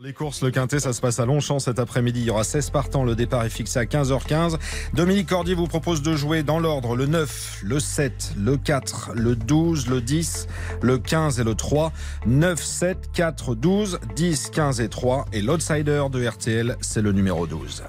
Les courses, le quintet, ça se passe à Longchamp cet après-midi. Il y aura 16 partants. Le départ est fixé à 15h15. Dominique Cordier vous propose de jouer dans l'ordre le 9, le 7, le 4, le 12, le 10, le 15 et le 3. 9, 7, 4, 12, 10, 15 et 3. Et l'outsider de RTL, c'est le numéro 12.